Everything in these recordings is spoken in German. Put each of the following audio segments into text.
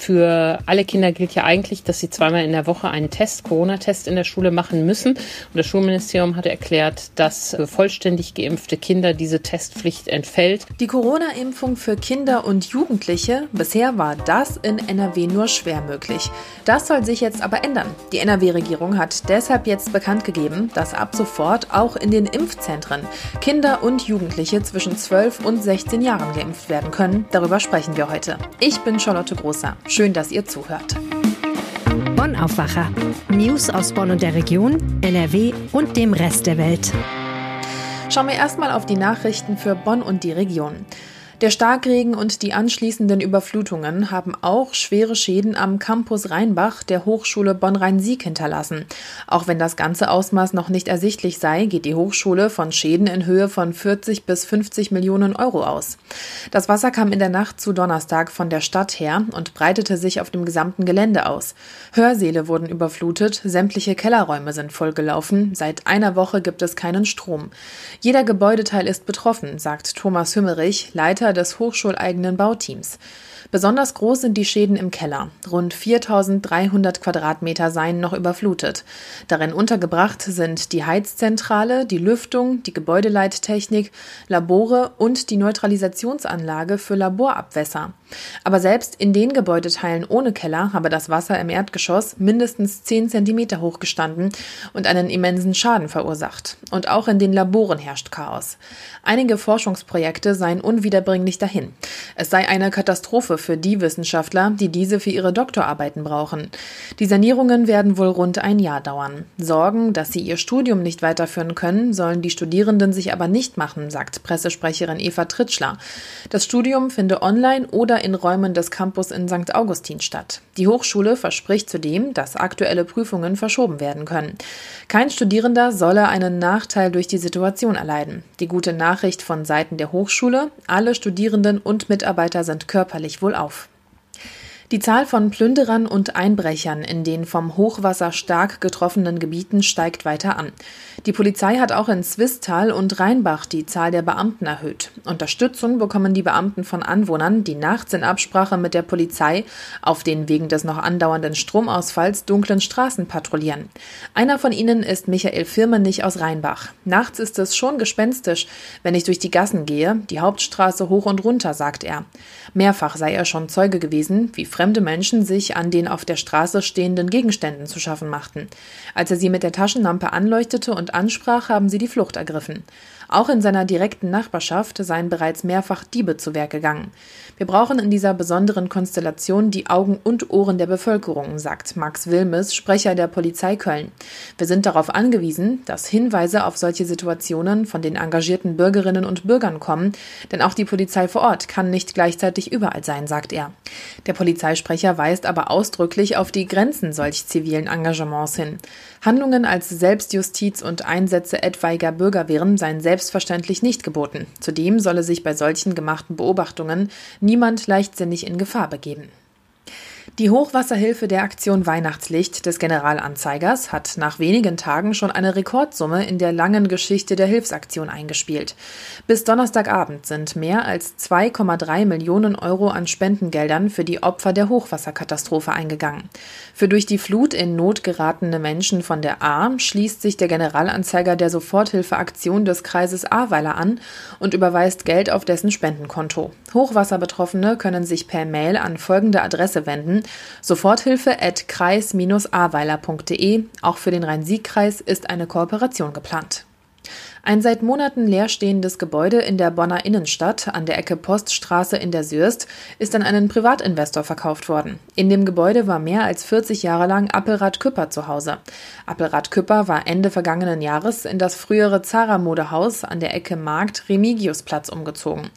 Für alle Kinder gilt ja eigentlich, dass sie zweimal in der Woche einen Test, Corona-Test in der Schule machen müssen. Und das Schulministerium hat erklärt, dass für vollständig geimpfte Kinder diese Testpflicht entfällt. Die Corona-Impfung für Kinder und Jugendliche, bisher war das in NRW nur schwer möglich. Das soll sich jetzt aber ändern. Die NRW-Regierung hat deshalb jetzt bekannt gegeben, dass ab sofort auch in den Impfzentren Kinder und Jugendliche zwischen 12 und 16 Jahren geimpft werden können. Darüber sprechen wir heute. Ich bin Charlotte Großer. Schön, dass ihr zuhört. Bonn Aufwacher. News aus Bonn und der Region, NRW und dem Rest der Welt. Schauen wir erstmal auf die Nachrichten für Bonn und die Region. Der Starkregen und die anschließenden Überflutungen haben auch schwere Schäden am Campus Rheinbach der Hochschule Bonn-Rhein-Sieg hinterlassen. Auch wenn das ganze Ausmaß noch nicht ersichtlich sei, geht die Hochschule von Schäden in Höhe von 40 bis 50 Millionen Euro aus. Das Wasser kam in der Nacht zu Donnerstag von der Stadt her und breitete sich auf dem gesamten Gelände aus. Hörsäle wurden überflutet, sämtliche Kellerräume sind vollgelaufen, seit einer Woche gibt es keinen Strom. Jeder Gebäudeteil ist betroffen, sagt Thomas Hümmerich, Leiter Leiter des hochschuleigenen Bauteams. Besonders groß sind die Schäden im Keller. Rund 4300 Quadratmeter seien noch überflutet. Darin untergebracht sind die Heizzentrale, die Lüftung, die Gebäudeleittechnik, Labore und die Neutralisationsanlage für Laborabwässer. Aber selbst in den Gebäudeteilen ohne Keller habe das Wasser im Erdgeschoss mindestens 10 Zentimeter hoch gestanden und einen immensen Schaden verursacht. Und auch in den Laboren herrscht Chaos. Einige Forschungsprojekte seien unwiederbringlich dahin. Es sei eine Katastrophe für die Wissenschaftler, die diese für ihre Doktorarbeiten brauchen. Die Sanierungen werden wohl rund ein Jahr dauern. Sorgen, dass sie ihr Studium nicht weiterführen können, sollen die Studierenden sich aber nicht machen, sagt Pressesprecherin Eva Tritschler. Das Studium finde online oder in Räumen des Campus in St. Augustin statt. Die Hochschule verspricht zudem, dass aktuelle Prüfungen verschoben werden können. Kein Studierender solle einen Nachteil durch die Situation erleiden. Die gute Nachricht von Seiten der Hochschule, alle Studierenden und Mitarbeiter sind körperlich wohlauf. Die Zahl von Plünderern und Einbrechern in den vom Hochwasser stark getroffenen Gebieten steigt weiter an. Die Polizei hat auch in Zwistal und Rheinbach die Zahl der Beamten erhöht. Unterstützung bekommen die Beamten von Anwohnern, die nachts in Absprache mit der Polizei auf den wegen des noch andauernden Stromausfalls dunklen Straßen patrouillieren. Einer von ihnen ist Michael Firmenich aus Rheinbach. Nachts ist es schon gespenstisch, wenn ich durch die Gassen gehe, die Hauptstraße hoch und runter, sagt er. Mehrfach sei er schon Zeuge gewesen, wie fremde Menschen sich an den auf der Straße stehenden Gegenständen zu schaffen machten. Als er sie mit der Taschenlampe anleuchtete und ansprach, haben sie die Flucht ergriffen. Auch in seiner direkten Nachbarschaft seien bereits mehrfach Diebe zu Werk gegangen. Wir brauchen in dieser besonderen Konstellation die Augen und Ohren der Bevölkerung, sagt Max Wilmes, Sprecher der Polizei Köln. Wir sind darauf angewiesen, dass Hinweise auf solche Situationen von den engagierten Bürgerinnen und Bürgern kommen, denn auch die Polizei vor Ort kann nicht gleichzeitig überall sein, sagt er. Der Polizeisprecher weist aber ausdrücklich auf die Grenzen solch zivilen Engagements hin. Handlungen als Selbstjustiz und Einsätze etwaiger Bürgerwehren seien selbst selbstverständlich nicht geboten. Zudem solle sich bei solchen gemachten Beobachtungen niemand leichtsinnig in Gefahr begeben. Die Hochwasserhilfe der Aktion Weihnachtslicht des Generalanzeigers hat nach wenigen Tagen schon eine Rekordsumme in der langen Geschichte der Hilfsaktion eingespielt. Bis Donnerstagabend sind mehr als 2,3 Millionen Euro an Spendengeldern für die Opfer der Hochwasserkatastrophe eingegangen. Für durch die Flut in Not geratene Menschen von der A schließt sich der Generalanzeiger der Soforthilfeaktion des Kreises Ahrweiler an und überweist Geld auf dessen Spendenkonto. Hochwasserbetroffene können sich per Mail an folgende Adresse wenden: Soforthilfe at kreis-ahrweiler.de. Auch für den Rhein-Sieg-Kreis ist eine Kooperation geplant. Ein seit Monaten leerstehendes Gebäude in der Bonner Innenstadt an der Ecke Poststraße in der Sürst ist an einen Privatinvestor verkauft worden. In dem Gebäude war mehr als 40 Jahre lang Appelrad Küpper zu Hause. Appelrad Küpper war Ende vergangenen Jahres in das frühere Zara Modehaus an der Ecke Markt Remigiusplatz umgezogen.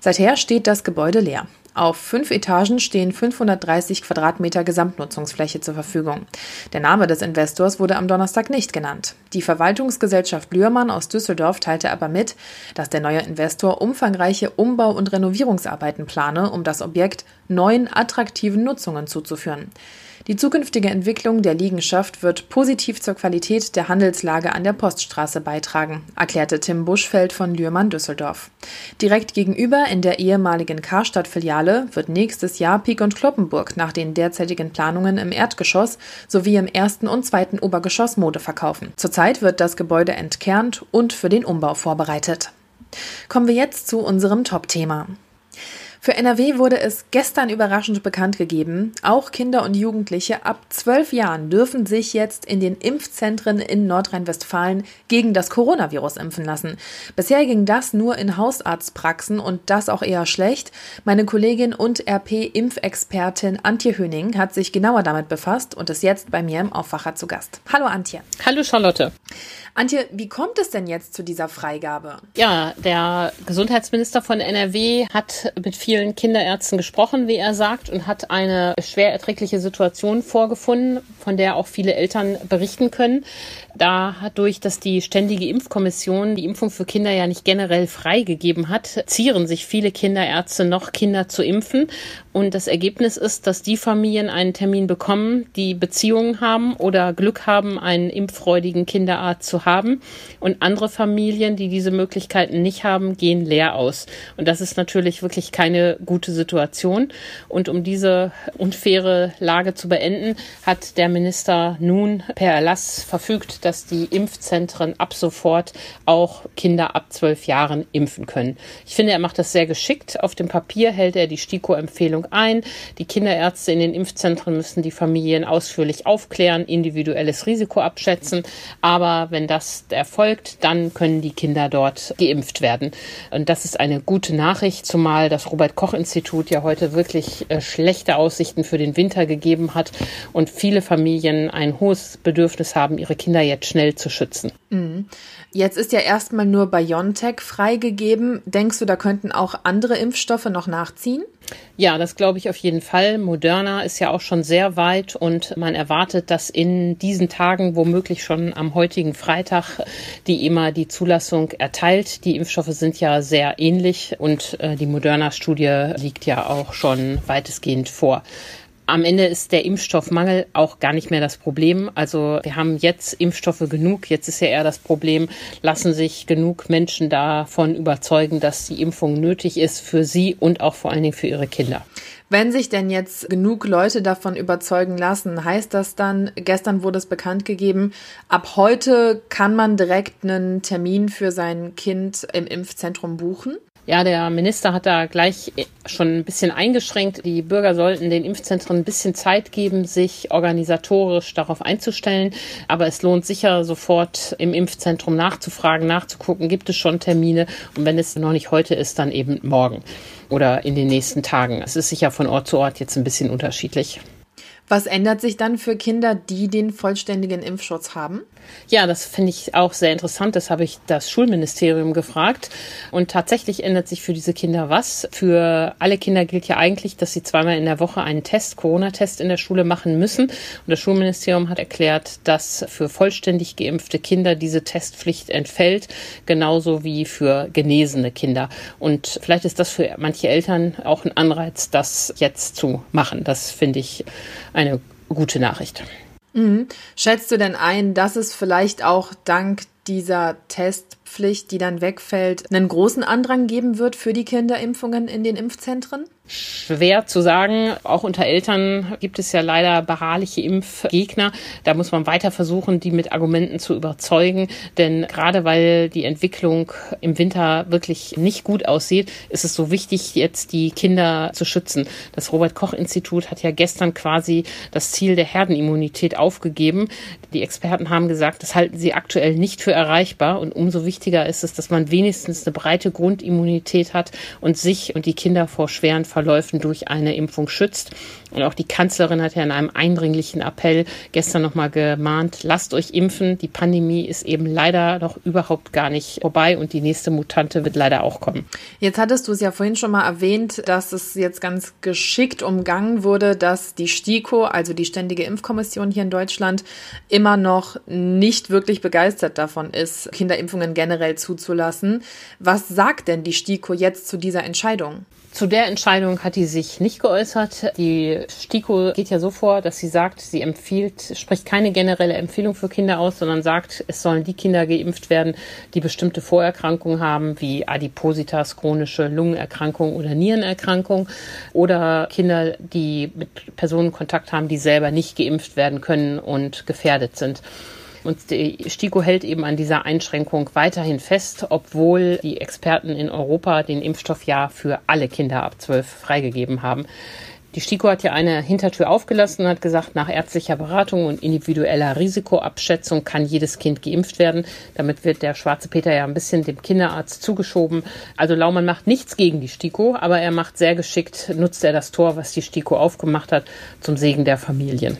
Seither steht das Gebäude leer. Auf fünf Etagen stehen 530 Quadratmeter Gesamtnutzungsfläche zur Verfügung. Der Name des Investors wurde am Donnerstag nicht genannt. Die Verwaltungsgesellschaft Lührmann aus Düsseldorf teilte aber mit, dass der neue Investor umfangreiche Umbau- und Renovierungsarbeiten plane, um das Objekt neuen attraktiven Nutzungen zuzuführen. Die zukünftige Entwicklung der Liegenschaft wird positiv zur Qualität der Handelslage an der Poststraße beitragen, erklärte Tim Buschfeld von Lührmann Düsseldorf. Direkt gegenüber in der ehemaligen Karstadt-Filiale wird nächstes Jahr Pik und Kloppenburg nach den derzeitigen Planungen im Erdgeschoss sowie im ersten und zweiten Obergeschoss Mode verkaufen. Zurzeit wird das Gebäude entkernt und für den Umbau vorbereitet. Kommen wir jetzt zu unserem Top-Thema. Für NRW wurde es gestern überraschend bekannt gegeben, auch Kinder und Jugendliche ab zwölf Jahren dürfen sich jetzt in den Impfzentren in Nordrhein-Westfalen gegen das Coronavirus impfen lassen. Bisher ging das nur in Hausarztpraxen und das auch eher schlecht. Meine Kollegin und RP-Impfexpertin Antje Höning hat sich genauer damit befasst und ist jetzt bei mir im Aufwacher zu Gast. Hallo Antje. Hallo Charlotte. Antje, wie kommt es denn jetzt zu dieser Freigabe? Ja, der Gesundheitsminister von NRW hat mit vielen Kinderärzten gesprochen, wie er sagt, und hat eine schwer erträgliche Situation vorgefunden, von der auch viele Eltern berichten können. Dadurch, dass die Ständige Impfkommission die Impfung für Kinder ja nicht generell freigegeben hat, zieren sich viele Kinderärzte noch, Kinder zu impfen. Und das Ergebnis ist, dass die Familien einen Termin bekommen, die Beziehungen haben oder Glück haben, einen impffreudigen Kinderarzt zu haben. Und andere Familien, die diese Möglichkeiten nicht haben, gehen leer aus. Und das ist natürlich wirklich keine gute Situation. Und um diese unfaire Lage zu beenden, hat der Minister nun per Erlass verfügt, dass die Impfzentren ab sofort auch Kinder ab zwölf Jahren impfen können. Ich finde, er macht das sehr geschickt. Auf dem Papier hält er die STIKO-Empfehlung ein. Die Kinderärzte in den Impfzentren müssen die Familien ausführlich aufklären, individuelles Risiko abschätzen. Aber wenn das erfolgt, dann können die Kinder dort geimpft werden. Und das ist eine gute Nachricht, zumal das Robert Koch Institut ja heute wirklich äh, schlechte Aussichten für den Winter gegeben hat und viele Familien ein hohes Bedürfnis haben, ihre Kinder jetzt schnell zu schützen. Mhm. Jetzt ist ja erstmal nur BioNTech freigegeben. Denkst du, da könnten auch andere Impfstoffe noch nachziehen? Ja, das glaube ich auf jeden Fall. Moderna ist ja auch schon sehr weit und man erwartet, dass in diesen Tagen womöglich schon am heutigen Freitag die EMA die Zulassung erteilt. Die Impfstoffe sind ja sehr ähnlich und äh, die Moderna-Studie liegt ja auch schon weitestgehend vor am Ende ist der Impfstoffmangel auch gar nicht mehr das Problem. Also wir haben jetzt Impfstoffe genug. Jetzt ist ja eher das Problem, lassen sich genug Menschen davon überzeugen, dass die Impfung nötig ist für sie und auch vor allen Dingen für ihre Kinder. Wenn sich denn jetzt genug Leute davon überzeugen lassen, heißt das dann, gestern wurde es bekannt gegeben, ab heute kann man direkt einen Termin für sein Kind im Impfzentrum buchen? Ja, der Minister hat da gleich schon ein bisschen eingeschränkt. Die Bürger sollten den Impfzentren ein bisschen Zeit geben, sich organisatorisch darauf einzustellen. Aber es lohnt sicher, sofort im Impfzentrum nachzufragen, nachzugucken, gibt es schon Termine. Und wenn es noch nicht heute ist, dann eben morgen oder in den nächsten Tagen. Es ist sicher von Ort zu Ort jetzt ein bisschen unterschiedlich. Was ändert sich dann für Kinder, die den vollständigen Impfschutz haben? Ja, das finde ich auch sehr interessant. Das habe ich das Schulministerium gefragt. Und tatsächlich ändert sich für diese Kinder was. Für alle Kinder gilt ja eigentlich, dass sie zweimal in der Woche einen Test, Corona-Test in der Schule machen müssen. Und das Schulministerium hat erklärt, dass für vollständig geimpfte Kinder diese Testpflicht entfällt, genauso wie für genesene Kinder. Und vielleicht ist das für manche Eltern auch ein Anreiz, das jetzt zu machen. Das finde ich eine gute Nachricht. Mhm. Schätzt du denn ein, dass es vielleicht auch dank dieser Testpflicht, die dann wegfällt, einen großen Andrang geben wird für die Kinderimpfungen in den Impfzentren? Schwer zu sagen. Auch unter Eltern gibt es ja leider beharrliche Impfgegner. Da muss man weiter versuchen, die mit Argumenten zu überzeugen. Denn gerade weil die Entwicklung im Winter wirklich nicht gut aussieht, ist es so wichtig, jetzt die Kinder zu schützen. Das Robert Koch Institut hat ja gestern quasi das Ziel der Herdenimmunität aufgegeben. Die Experten haben gesagt, das halten sie aktuell nicht für erreichbar. Und umso wichtiger ist es, dass man wenigstens eine breite Grundimmunität hat und sich und die Kinder vor schweren Verläufen durch eine Impfung schützt. Und auch die Kanzlerin hat ja in einem eindringlichen Appell gestern nochmal gemahnt, lasst euch impfen. Die Pandemie ist eben leider noch überhaupt gar nicht vorbei und die nächste Mutante wird leider auch kommen. Jetzt hattest du es ja vorhin schon mal erwähnt, dass es jetzt ganz geschickt umgangen wurde, dass die STIKO, also die Ständige Impfkommission hier in Deutschland, immer noch nicht wirklich begeistert davon ist, Kinderimpfungen generell zuzulassen. Was sagt denn die STIKO jetzt zu dieser Entscheidung? Zu der Entscheidung hat die sich nicht geäußert. Die STIKO geht ja so vor, dass sie sagt, sie empfiehlt, spricht keine generelle Empfehlung für Kinder aus, sondern sagt, es sollen die Kinder geimpft werden, die bestimmte Vorerkrankungen haben, wie Adipositas, chronische Lungenerkrankung oder Nierenerkrankung oder Kinder, die mit Personen Kontakt haben, die selber nicht geimpft werden können und gefährdet sind. Und die STIKO hält eben an dieser Einschränkung weiterhin fest, obwohl die Experten in Europa den Impfstoff ja für alle Kinder ab 12 freigegeben haben. Die STIKO hat ja eine Hintertür aufgelassen und hat gesagt, nach ärztlicher Beratung und individueller Risikoabschätzung kann jedes Kind geimpft werden. Damit wird der schwarze Peter ja ein bisschen dem Kinderarzt zugeschoben. Also Laumann macht nichts gegen die STIKO, aber er macht sehr geschickt, nutzt er das Tor, was die STIKO aufgemacht hat, zum Segen der Familien.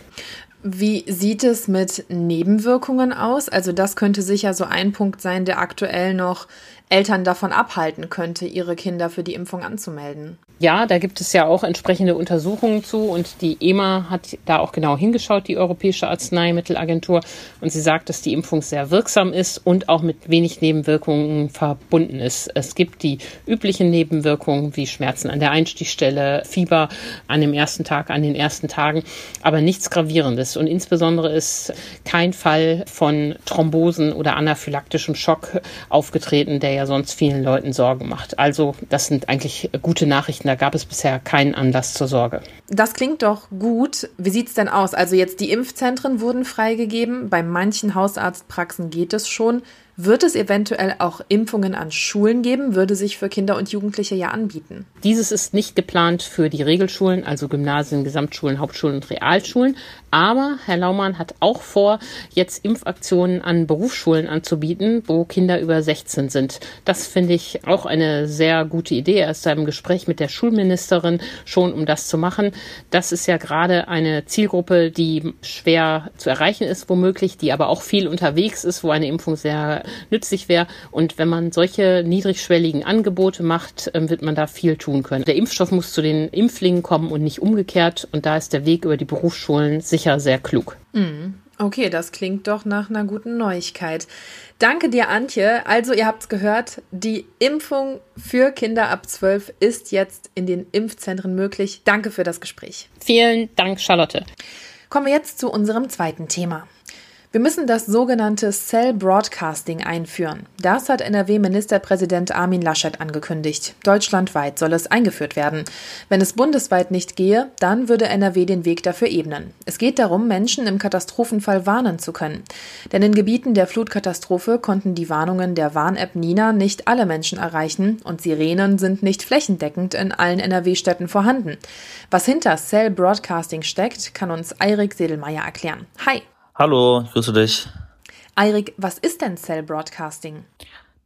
Wie sieht es mit Nebenwirkungen aus? Also das könnte sicher so ein Punkt sein, der aktuell noch Eltern davon abhalten könnte, ihre Kinder für die Impfung anzumelden. Ja, da gibt es ja auch entsprechende Untersuchungen zu und die EMA hat da auch genau hingeschaut, die Europäische Arzneimittelagentur, und sie sagt, dass die Impfung sehr wirksam ist und auch mit wenig Nebenwirkungen verbunden ist. Es gibt die üblichen Nebenwirkungen wie Schmerzen an der Einstichstelle, Fieber an dem ersten Tag, an den ersten Tagen, aber nichts Gravierendes und insbesondere ist kein Fall von Thrombosen oder anaphylaktischem Schock aufgetreten, der ja sonst vielen Leuten Sorgen macht. Also das sind eigentlich gute Nachrichten da gab es bisher keinen Anlass zur Sorge. Das klingt doch gut. Wie sieht es denn aus? Also jetzt die Impfzentren wurden freigegeben. Bei manchen Hausarztpraxen geht es schon. Wird es eventuell auch Impfungen an Schulen geben? Würde sich für Kinder und Jugendliche ja anbieten. Dieses ist nicht geplant für die Regelschulen, also Gymnasien, Gesamtschulen, Hauptschulen und Realschulen. Aber Herr Laumann hat auch vor, jetzt Impfaktionen an Berufsschulen anzubieten, wo Kinder über 16 sind. Das finde ich auch eine sehr gute Idee. Er ist da im Gespräch mit der Schulministerin schon, um das zu machen. Das ist ja gerade eine Zielgruppe, die schwer zu erreichen ist, womöglich, die aber auch viel unterwegs ist, wo eine Impfung sehr nützlich wäre. Und wenn man solche niedrigschwelligen Angebote macht, ähm, wird man da viel tun können. Der Impfstoff muss zu den Impflingen kommen und nicht umgekehrt. Und da ist der Weg über die Berufsschulen sicher sehr klug. Mhm. Okay, das klingt doch nach einer guten Neuigkeit. Danke dir, Antje. Also, ihr habt es gehört, die Impfung für Kinder ab 12 ist jetzt in den Impfzentren möglich. Danke für das Gespräch. Vielen Dank, Charlotte. Kommen wir jetzt zu unserem zweiten Thema. Wir müssen das sogenannte Cell Broadcasting einführen. Das hat NRW-Ministerpräsident Armin Laschet angekündigt. Deutschlandweit soll es eingeführt werden. Wenn es bundesweit nicht gehe, dann würde NRW den Weg dafür ebnen. Es geht darum, Menschen im Katastrophenfall warnen zu können. Denn in Gebieten der Flutkatastrophe konnten die Warnungen der Warn-App Nina nicht alle Menschen erreichen und Sirenen sind nicht flächendeckend in allen NRW-Städten vorhanden. Was hinter Cell Broadcasting steckt, kann uns Eirik Sedelmeier erklären. Hi! Hallo, ich grüße dich. Eirik, was ist denn Cell Broadcasting?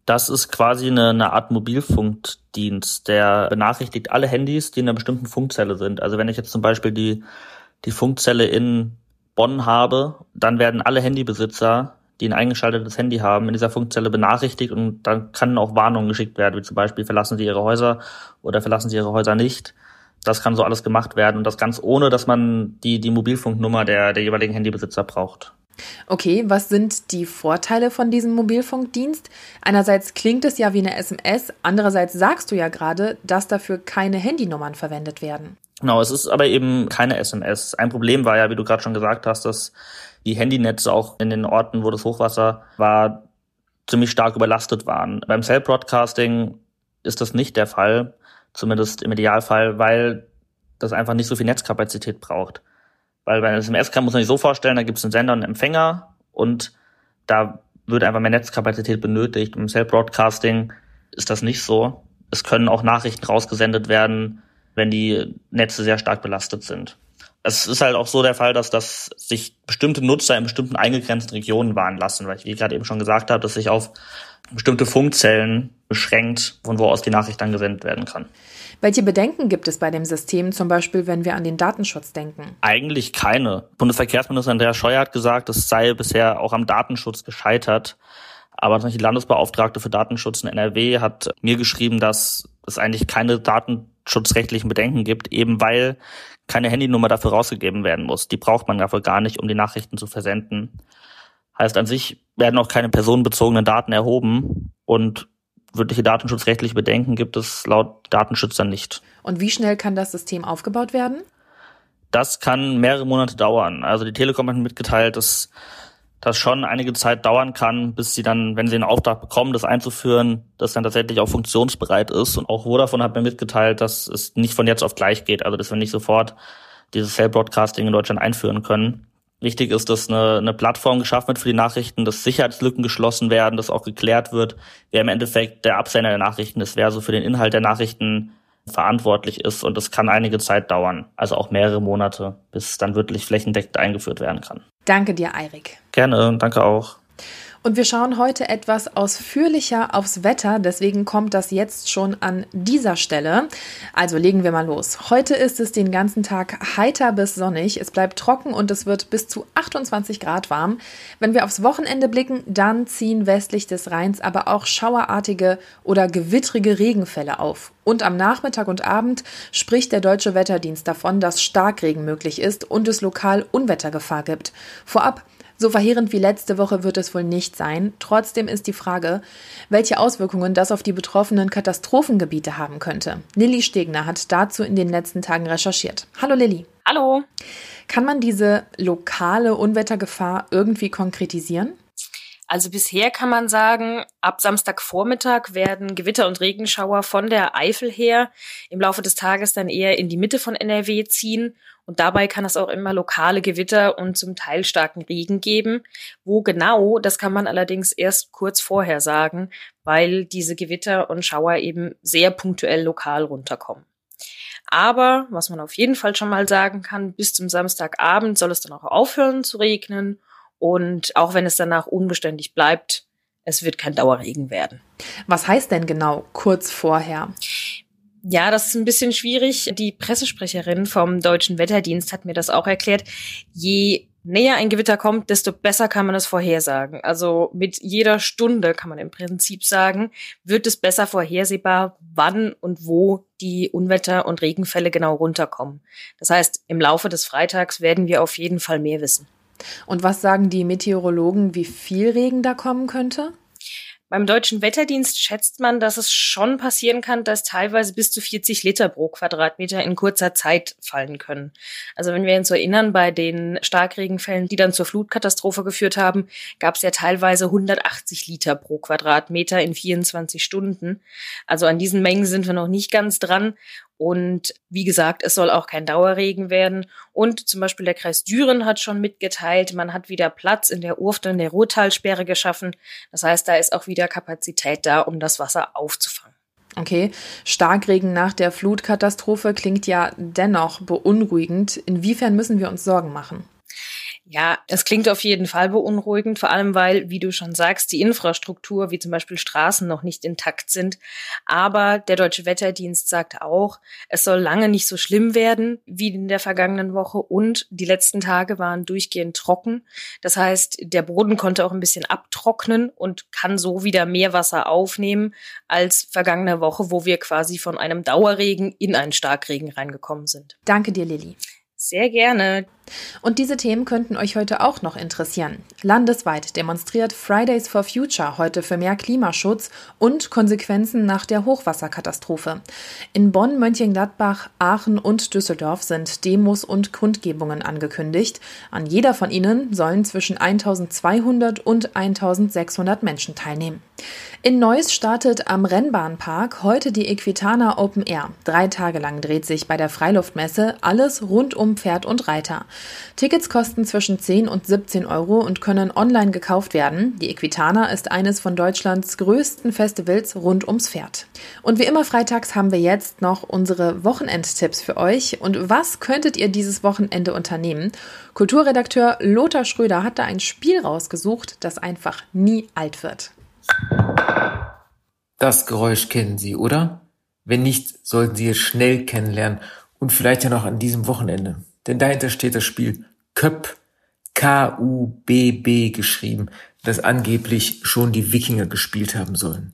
Das ist quasi eine, eine Art Mobilfunkdienst, der benachrichtigt alle Handys, die in einer bestimmten Funkzelle sind. Also wenn ich jetzt zum Beispiel die, die Funkzelle in Bonn habe, dann werden alle Handybesitzer, die ein eingeschaltetes Handy haben, in dieser Funkzelle benachrichtigt und dann kann auch Warnungen geschickt werden, wie zum Beispiel verlassen Sie Ihre Häuser oder verlassen Sie Ihre Häuser nicht. Das kann so alles gemacht werden und das ganz ohne, dass man die, die Mobilfunknummer der, der jeweiligen Handybesitzer braucht. Okay, was sind die Vorteile von diesem Mobilfunkdienst? Einerseits klingt es ja wie eine SMS, andererseits sagst du ja gerade, dass dafür keine Handynummern verwendet werden. Genau, es ist aber eben keine SMS. Ein Problem war ja, wie du gerade schon gesagt hast, dass die Handynetze auch in den Orten, wo das Hochwasser war, ziemlich stark überlastet waren. Beim Cell Broadcasting ist das nicht der Fall zumindest im Idealfall, weil das einfach nicht so viel Netzkapazität braucht. Weil bei einer SMS kann man sich so vorstellen, da gibt es einen Sender und einen Empfänger und da wird einfach mehr Netzkapazität benötigt. Im Cell Broadcasting ist das nicht so. Es können auch Nachrichten rausgesendet werden, wenn die Netze sehr stark belastet sind. Es ist halt auch so der Fall, dass das sich bestimmte Nutzer in bestimmten eingegrenzten Regionen warnen lassen, weil ich, wie ich gerade eben schon gesagt habe, dass sich auf bestimmte Funkzellen beschränkt, von wo aus die Nachricht dann gesendet werden kann. Welche Bedenken gibt es bei dem System, zum Beispiel wenn wir an den Datenschutz denken? Eigentlich keine. Bundesverkehrsminister Andreas Scheuer hat gesagt, es sei bisher auch am Datenschutz gescheitert. Aber die Landesbeauftragte für Datenschutz in NRW hat mir geschrieben, dass es eigentlich keine datenschutzrechtlichen Bedenken gibt, eben weil keine Handynummer dafür rausgegeben werden muss. Die braucht man dafür gar nicht, um die Nachrichten zu versenden. Heißt an sich werden auch keine personenbezogenen Daten erhoben und Wirkliche datenschutzrechtliche Bedenken gibt es laut Datenschützern nicht. Und wie schnell kann das System aufgebaut werden? Das kann mehrere Monate dauern. Also die Telekom hat mitgeteilt, dass das schon einige Zeit dauern kann, bis sie dann, wenn sie den Auftrag bekommen, das einzuführen, das dann tatsächlich auch funktionsbereit ist. Und auch Vodafone hat mir mitgeteilt, dass es nicht von jetzt auf gleich geht, also dass wir nicht sofort dieses Cell Broadcasting in Deutschland einführen können. Wichtig ist, dass eine, eine Plattform geschaffen wird für die Nachrichten, dass Sicherheitslücken geschlossen werden, dass auch geklärt wird, wer im Endeffekt der Absender der Nachrichten ist, wer so für den Inhalt der Nachrichten verantwortlich ist. Und das kann einige Zeit dauern, also auch mehrere Monate, bis es dann wirklich flächendeckend eingeführt werden kann. Danke dir, Eirik. Gerne, danke auch. Und wir schauen heute etwas ausführlicher aufs Wetter, deswegen kommt das jetzt schon an dieser Stelle. Also legen wir mal los. Heute ist es den ganzen Tag heiter bis sonnig. Es bleibt trocken und es wird bis zu 28 Grad warm. Wenn wir aufs Wochenende blicken, dann ziehen westlich des Rheins aber auch schauerartige oder gewittrige Regenfälle auf. Und am Nachmittag und Abend spricht der deutsche Wetterdienst davon, dass Starkregen möglich ist und es lokal Unwettergefahr gibt. Vorab so verheerend wie letzte Woche wird es wohl nicht sein. Trotzdem ist die Frage, welche Auswirkungen das auf die betroffenen Katastrophengebiete haben könnte. Lilly Stegner hat dazu in den letzten Tagen recherchiert. Hallo Lilly. Hallo. Kann man diese lokale Unwettergefahr irgendwie konkretisieren? Also bisher kann man sagen, ab Samstagvormittag werden Gewitter und Regenschauer von der Eifel her im Laufe des Tages dann eher in die Mitte von NRW ziehen und dabei kann es auch immer lokale Gewitter und zum Teil starken Regen geben. Wo genau, das kann man allerdings erst kurz vorher sagen, weil diese Gewitter und Schauer eben sehr punktuell lokal runterkommen. Aber, was man auf jeden Fall schon mal sagen kann, bis zum Samstagabend soll es dann auch aufhören zu regnen. Und auch wenn es danach unbeständig bleibt, es wird kein Dauerregen werden. Was heißt denn genau kurz vorher? Ja, das ist ein bisschen schwierig. Die Pressesprecherin vom Deutschen Wetterdienst hat mir das auch erklärt. Je näher ein Gewitter kommt, desto besser kann man es vorhersagen. Also mit jeder Stunde kann man im Prinzip sagen, wird es besser vorhersehbar, wann und wo die Unwetter- und Regenfälle genau runterkommen. Das heißt, im Laufe des Freitags werden wir auf jeden Fall mehr wissen. Und was sagen die Meteorologen, wie viel Regen da kommen könnte? Beim deutschen Wetterdienst schätzt man, dass es schon passieren kann, dass teilweise bis zu 40 Liter pro Quadratmeter in kurzer Zeit fallen können. Also wenn wir uns erinnern, bei den Starkregenfällen, die dann zur Flutkatastrophe geführt haben, gab es ja teilweise 180 Liter pro Quadratmeter in 24 Stunden. Also an diesen Mengen sind wir noch nicht ganz dran. Und wie gesagt, es soll auch kein Dauerregen werden. Und zum Beispiel der Kreis Düren hat schon mitgeteilt, man hat wieder Platz in der Urft und der Ruhrtalsperre geschaffen. Das heißt, da ist auch wieder Kapazität da, um das Wasser aufzufangen. Okay, Starkregen nach der Flutkatastrophe klingt ja dennoch beunruhigend. Inwiefern müssen wir uns Sorgen machen? Ja, es klingt auf jeden Fall beunruhigend, vor allem weil, wie du schon sagst, die Infrastruktur, wie zum Beispiel Straßen, noch nicht intakt sind. Aber der Deutsche Wetterdienst sagt auch, es soll lange nicht so schlimm werden wie in der vergangenen Woche und die letzten Tage waren durchgehend trocken. Das heißt, der Boden konnte auch ein bisschen abtrocknen und kann so wieder mehr Wasser aufnehmen als vergangene Woche, wo wir quasi von einem Dauerregen in einen Starkregen reingekommen sind. Danke dir, Lilly. Sehr gerne. Und diese Themen könnten euch heute auch noch interessieren. Landesweit demonstriert Fridays for Future heute für mehr Klimaschutz und Konsequenzen nach der Hochwasserkatastrophe. In Bonn, Mönchengladbach, Aachen und Düsseldorf sind Demos und Kundgebungen angekündigt. An jeder von ihnen sollen zwischen 1200 und 1600 Menschen teilnehmen. In Neuss startet am Rennbahnpark heute die Equitana Open Air. Drei Tage lang dreht sich bei der Freiluftmesse alles rund um Pferd und Reiter. Tickets kosten zwischen 10 und 17 Euro und können online gekauft werden. Die Equitana ist eines von Deutschlands größten Festivals rund ums Pferd. Und wie immer freitags haben wir jetzt noch unsere Wochenendtipps für euch. Und was könntet ihr dieses Wochenende unternehmen? Kulturredakteur Lothar Schröder hat da ein Spiel rausgesucht, das einfach nie alt wird. Das Geräusch kennen Sie, oder? Wenn nicht, sollten Sie es schnell kennenlernen und vielleicht ja noch an diesem Wochenende. Denn dahinter steht das Spiel Köpp, K-U-B-B geschrieben, das angeblich schon die Wikinger gespielt haben sollen.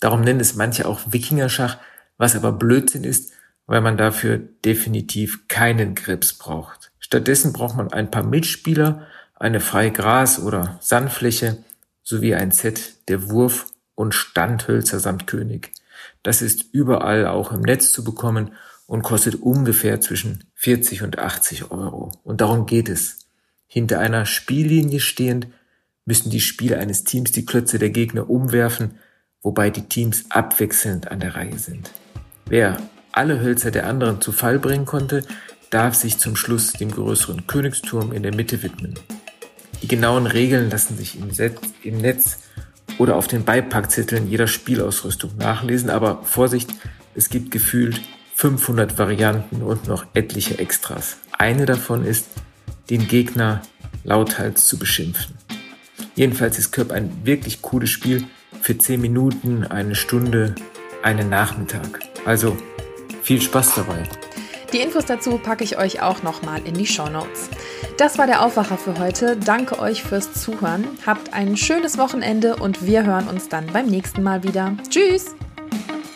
Darum nennen es manche auch Wikingerschach, was aber Blödsinn ist, weil man dafür definitiv keinen Grips braucht. Stattdessen braucht man ein paar Mitspieler, eine freie Gras- oder Sandfläche sowie ein Set der Wurf- und Standhölzer samt König. Das ist überall auch im Netz zu bekommen und kostet ungefähr zwischen 40 und 80 Euro. Und darum geht es. Hinter einer Spiellinie stehend müssen die Spieler eines Teams die Klötze der Gegner umwerfen, wobei die Teams abwechselnd an der Reihe sind. Wer alle Hölzer der anderen zu Fall bringen konnte, darf sich zum Schluss dem größeren Königsturm in der Mitte widmen. Die genauen Regeln lassen sich im, Set, im Netz oder auf den Beipackzetteln jeder Spielausrüstung nachlesen, aber Vorsicht, es gibt gefühlt 500 Varianten und noch etliche Extras. Eine davon ist, den Gegner lauthals zu beschimpfen. Jedenfalls ist Curb ein wirklich cooles Spiel für 10 Minuten, eine Stunde, einen Nachmittag. Also viel Spaß dabei. Die Infos dazu packe ich euch auch nochmal in die Show Notes. Das war der Aufwacher für heute. Danke euch fürs Zuhören. Habt ein schönes Wochenende und wir hören uns dann beim nächsten Mal wieder. Tschüss!